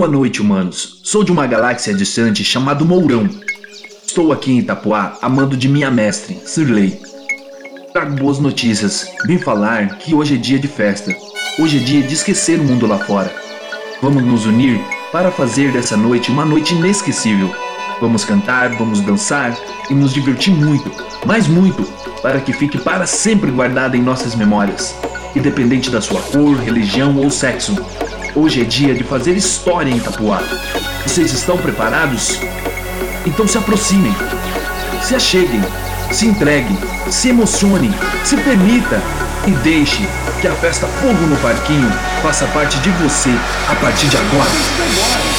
Boa noite, humanos. Sou de uma galáxia distante chamada Mourão. Estou aqui em Itapuá amando de minha mestre, Sirley. Trago boas notícias. Vim falar que hoje é dia de festa. Hoje é dia de esquecer o mundo lá fora. Vamos nos unir para fazer dessa noite uma noite inesquecível. Vamos cantar, vamos dançar e nos divertir muito, mas muito, para que fique para sempre guardada em nossas memórias, independente da sua cor, religião ou sexo. Hoje é dia de fazer história em Itapuá. Vocês estão preparados? Então se aproximem, se acheguem, se entreguem, se emocionem, se permita e deixe que a festa Fogo no Parquinho faça parte de você a partir de agora.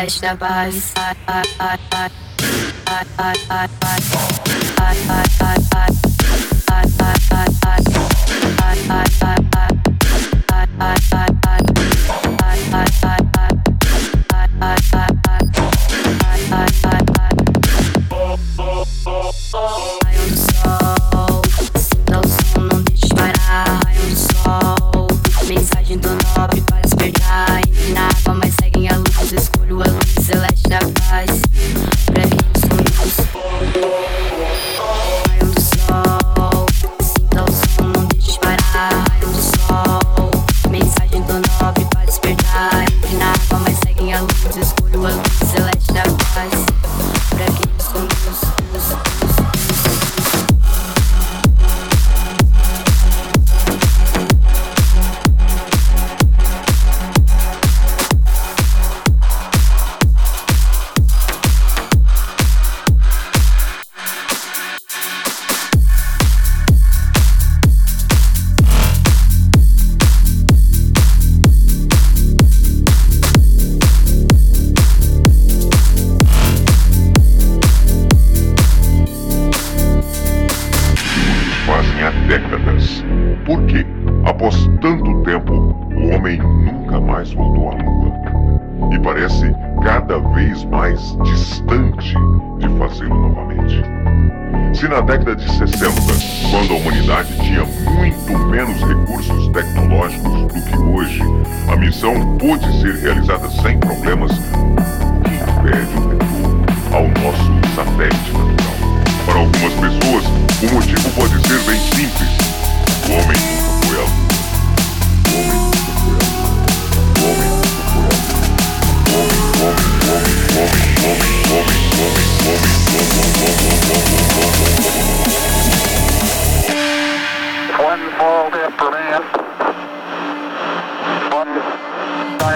Fleisch dabei.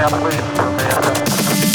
Obrigado por isso.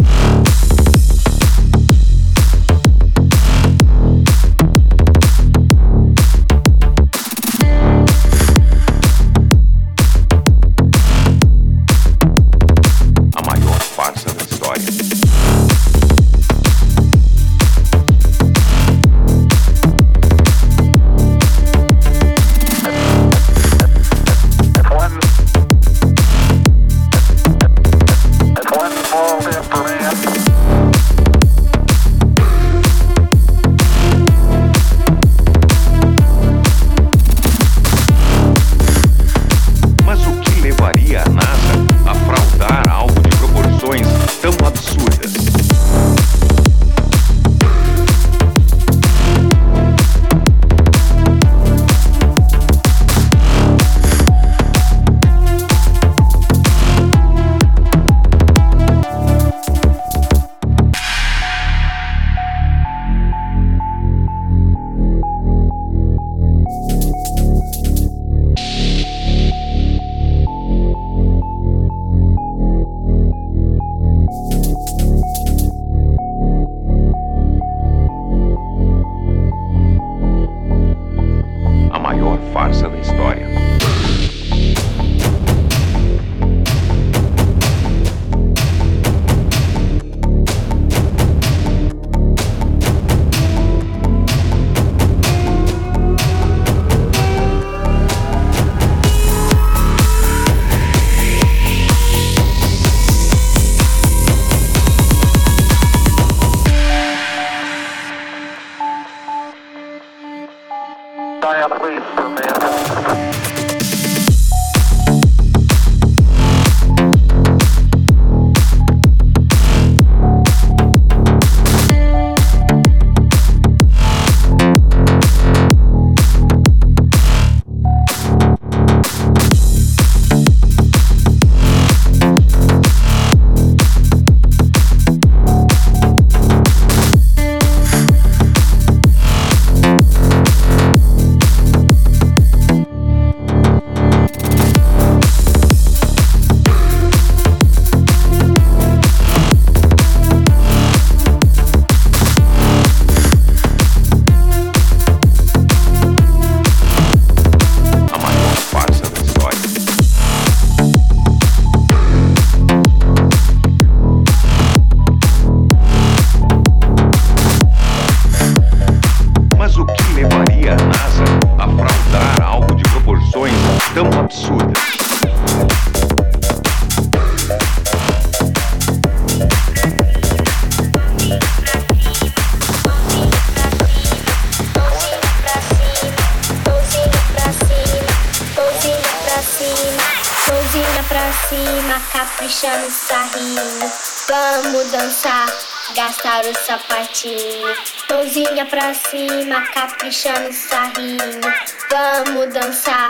Cima, caprichando, sarrinho. Vamos dançar,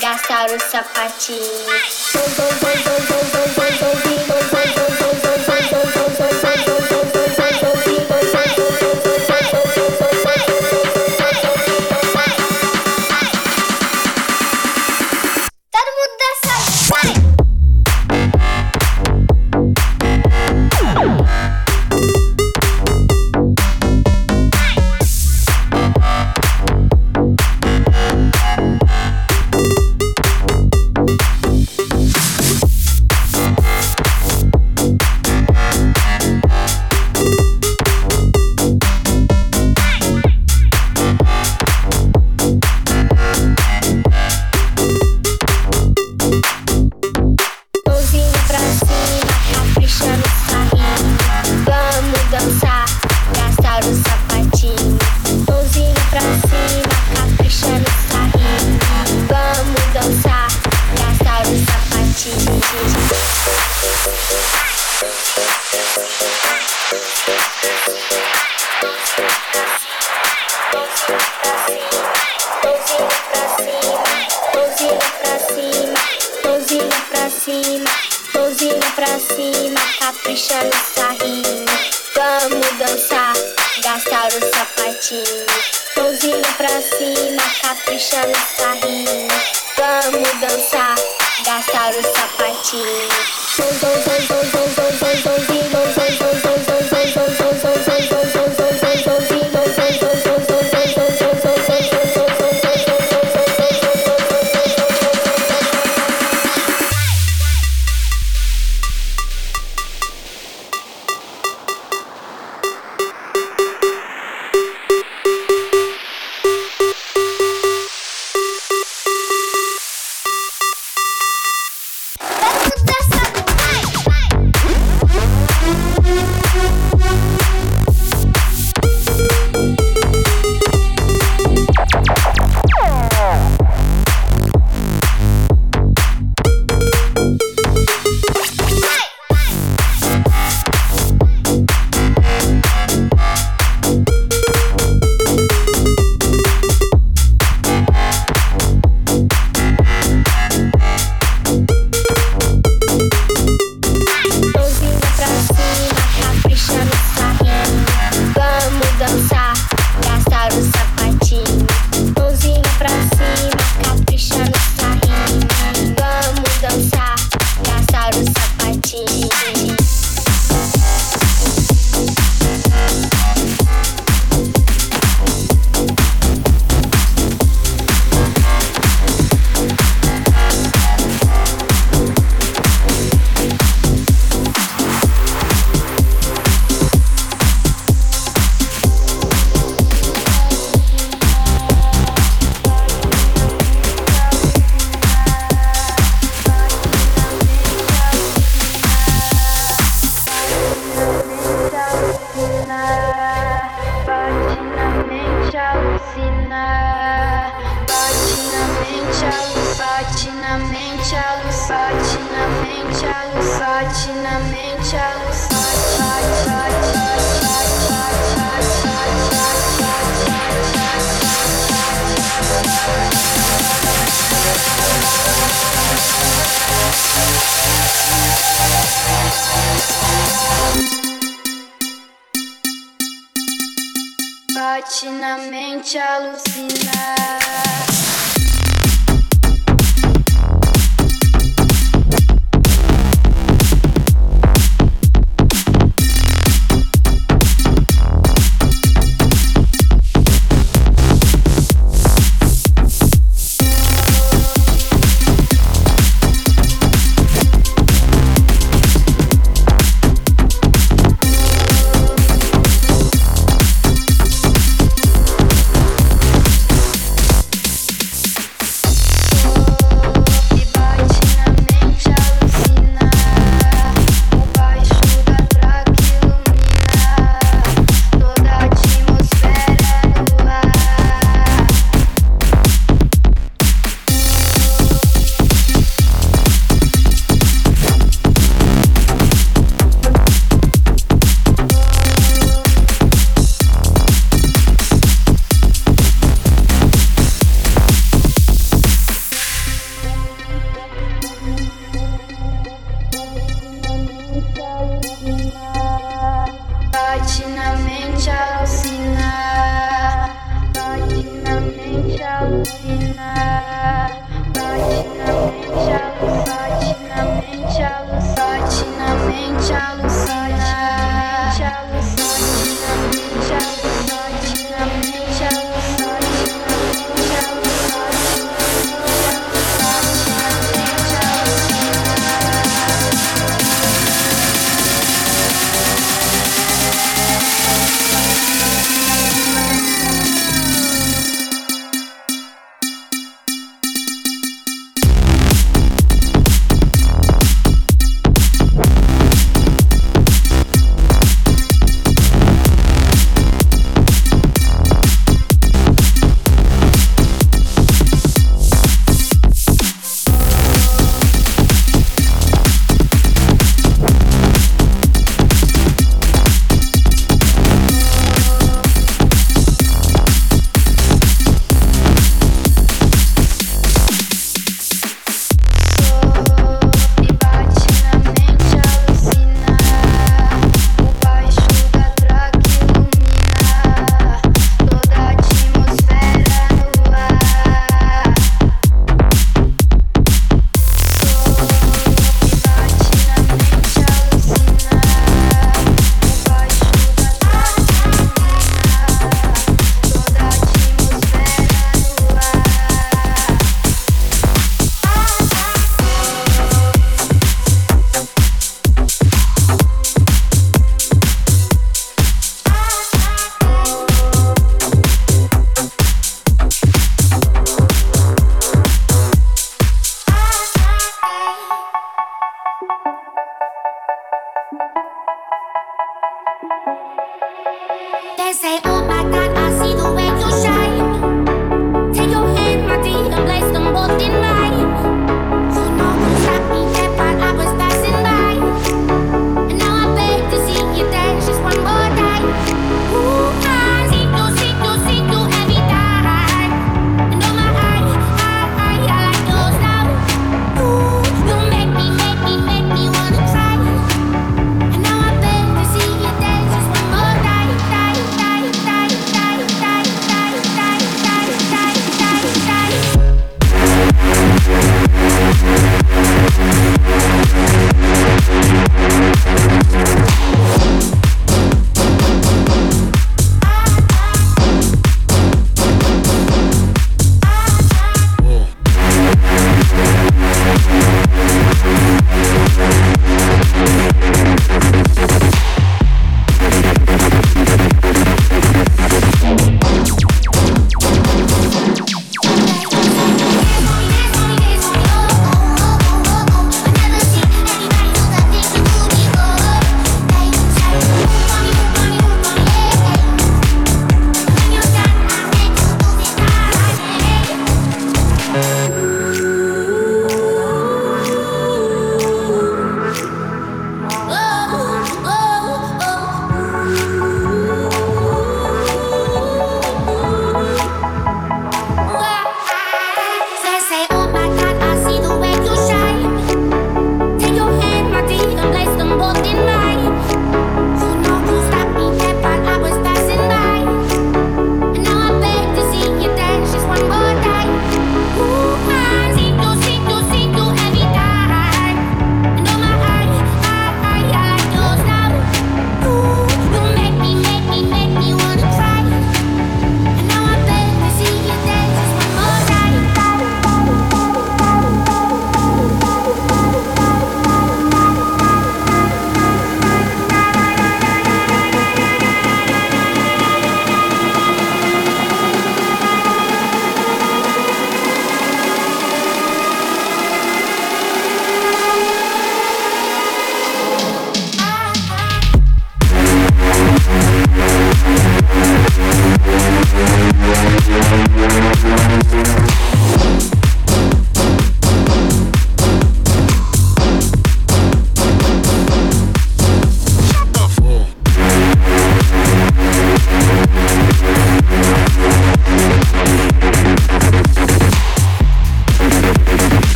gastar o sapatinho.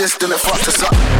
system that fucks us up.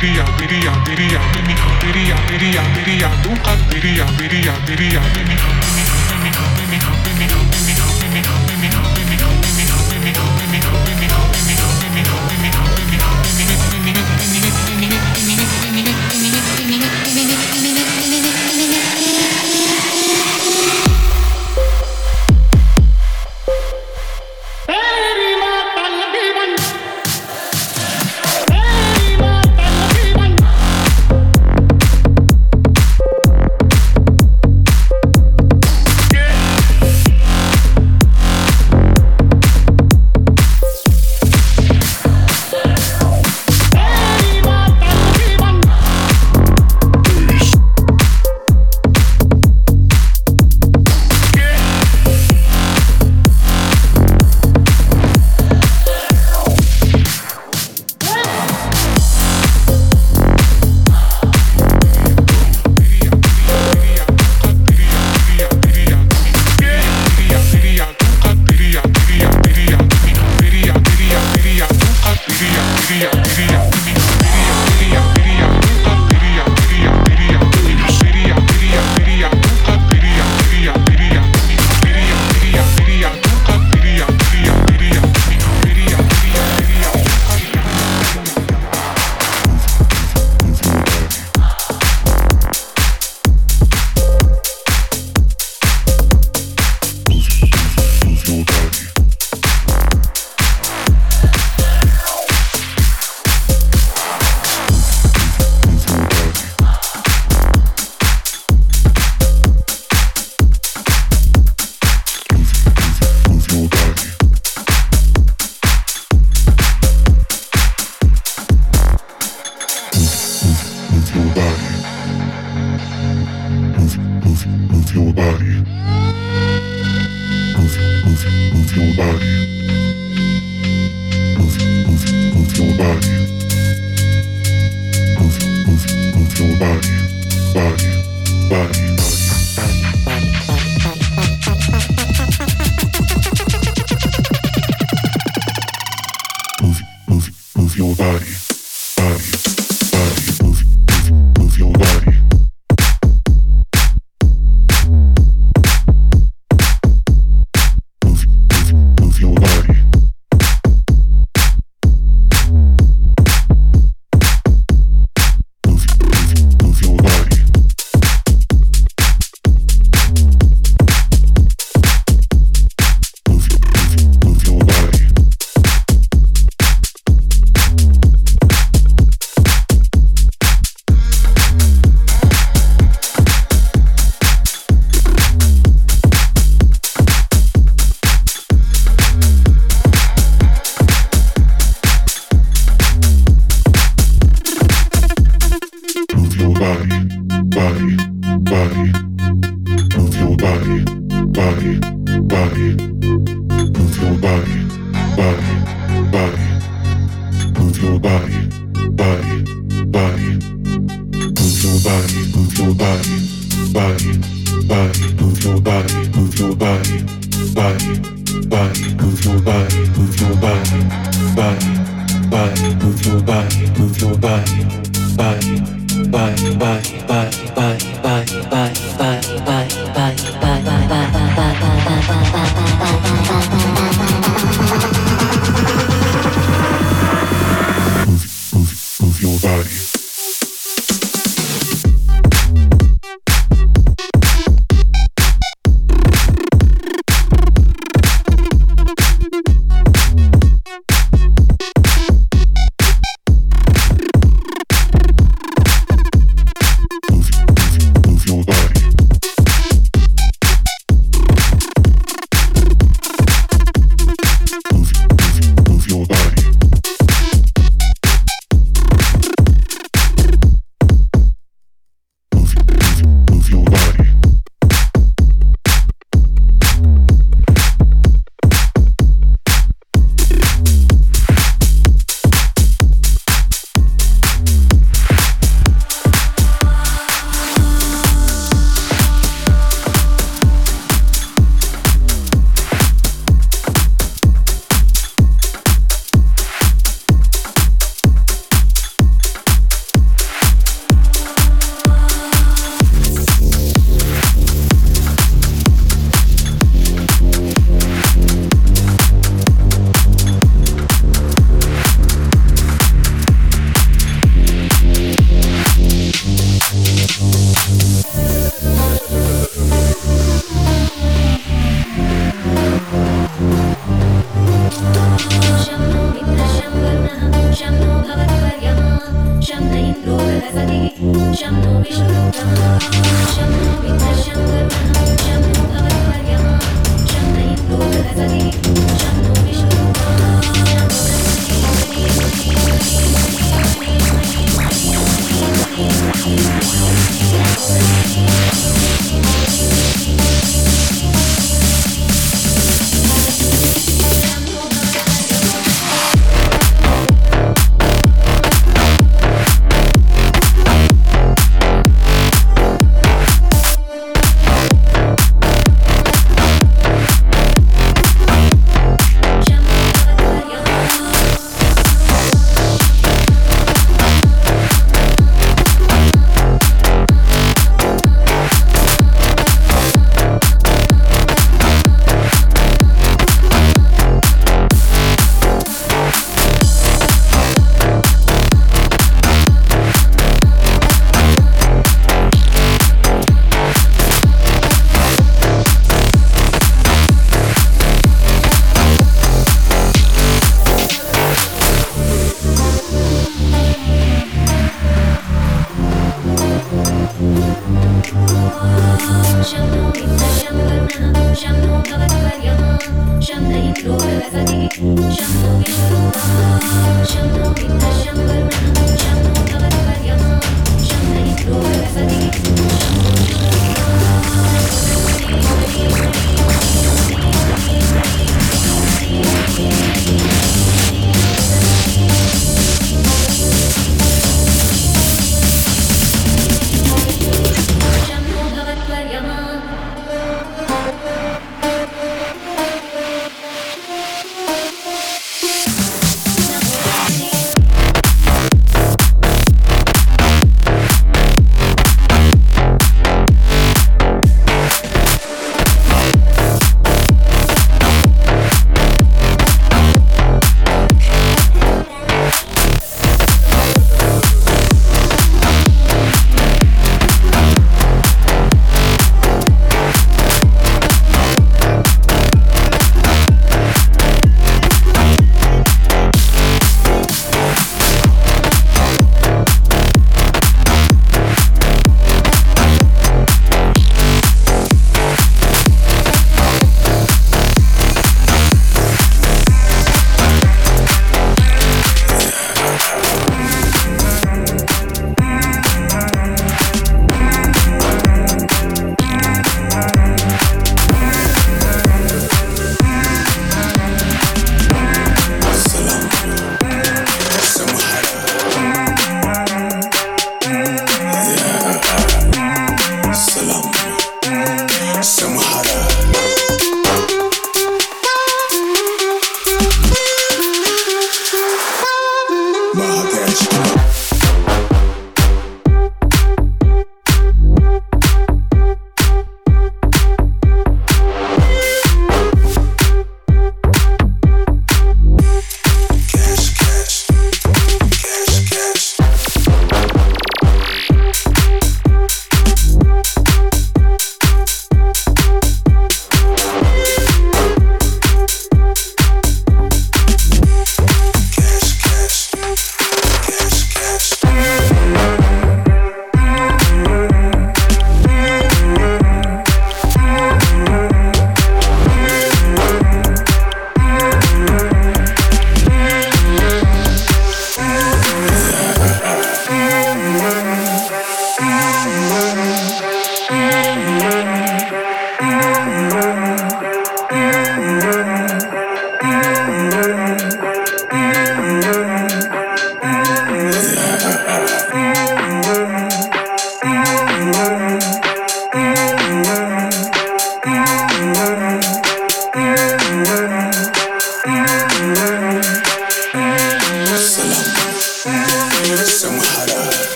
بيريا بيريا بيريا بيريا بيريا بيريا بيريا بيريا بيريا بيريا بيريا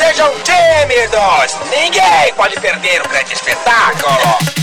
sejam tímidos. Ninguém pode perder o grande espetáculo.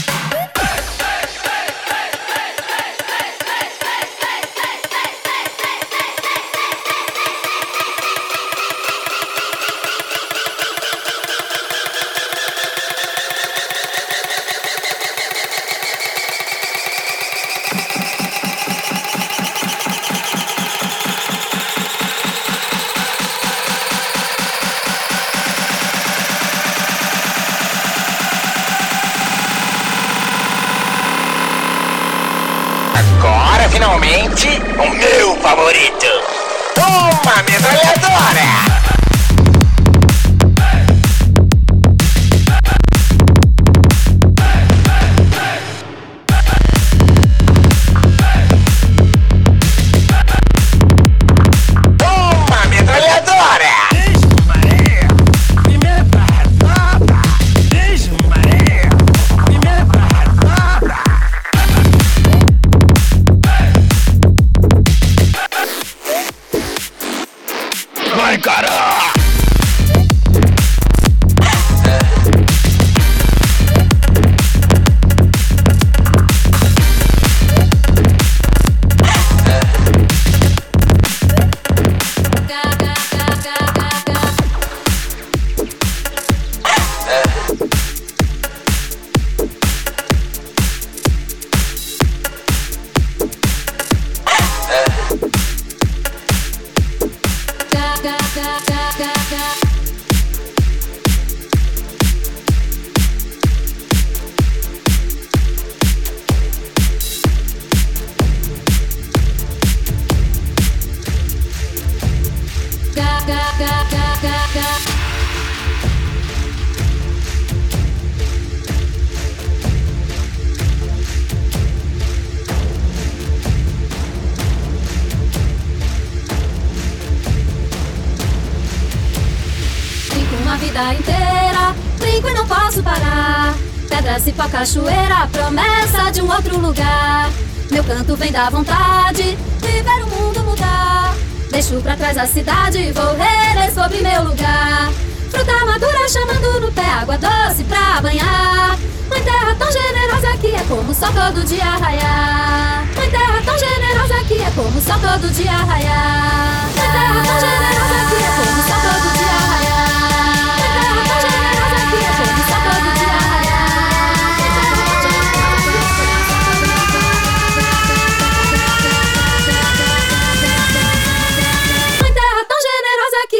Cipó, cachoeira, promessa de um outro lugar. Meu canto vem da vontade de ver o mundo mudar. Deixo pra trás a cidade, vou reler sobre meu lugar. Fruta madura chamando no pé, água doce pra banhar. Mãe terra tão generosa que é como só todo dia raiar. Mãe terra tão generosa que é como só todo dia raiar. Mãe terra tão generosa que é como só todo dia raiar.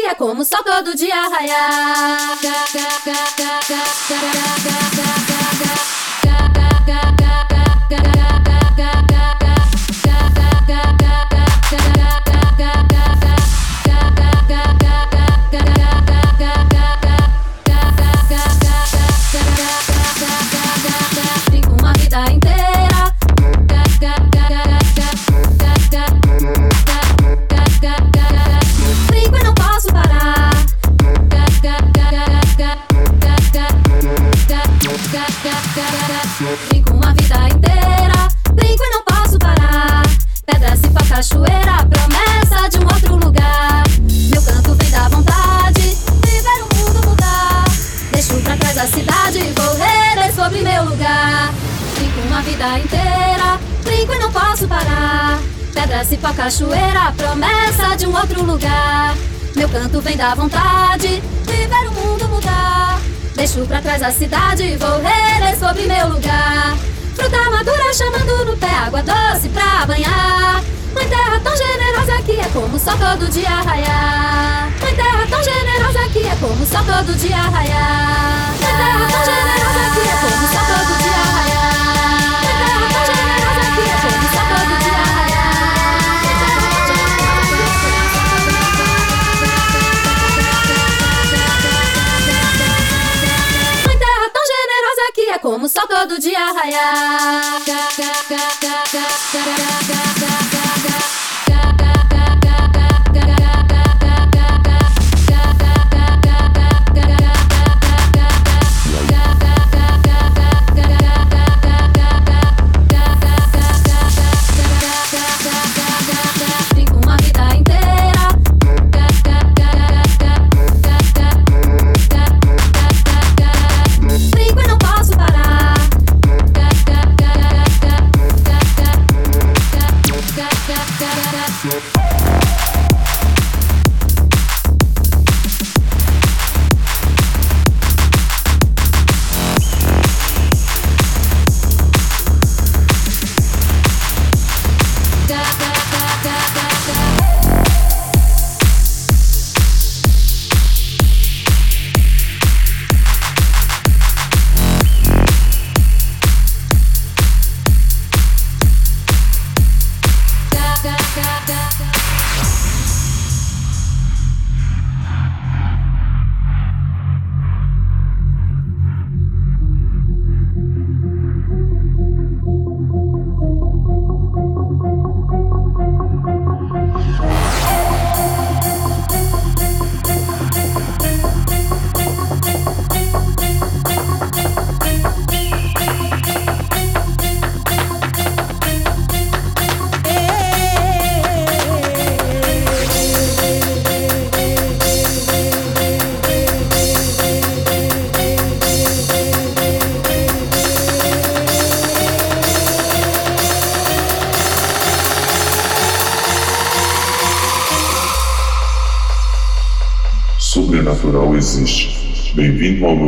É como só todo dia raiar. Vem da vontade de ver o mundo mudar. Deixo pra trás a cidade, vou reler sobre meu lugar. Fruta madura chamando no pé, água doce pra banhar. Mãe terra tão generosa que é como só todo dia raiar. Mãe terra tão generosa que é como só todo dia raiar. Mãe terra tão generosa que é como só todo dia raiar. É como só todo dia raiar.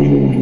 Amén.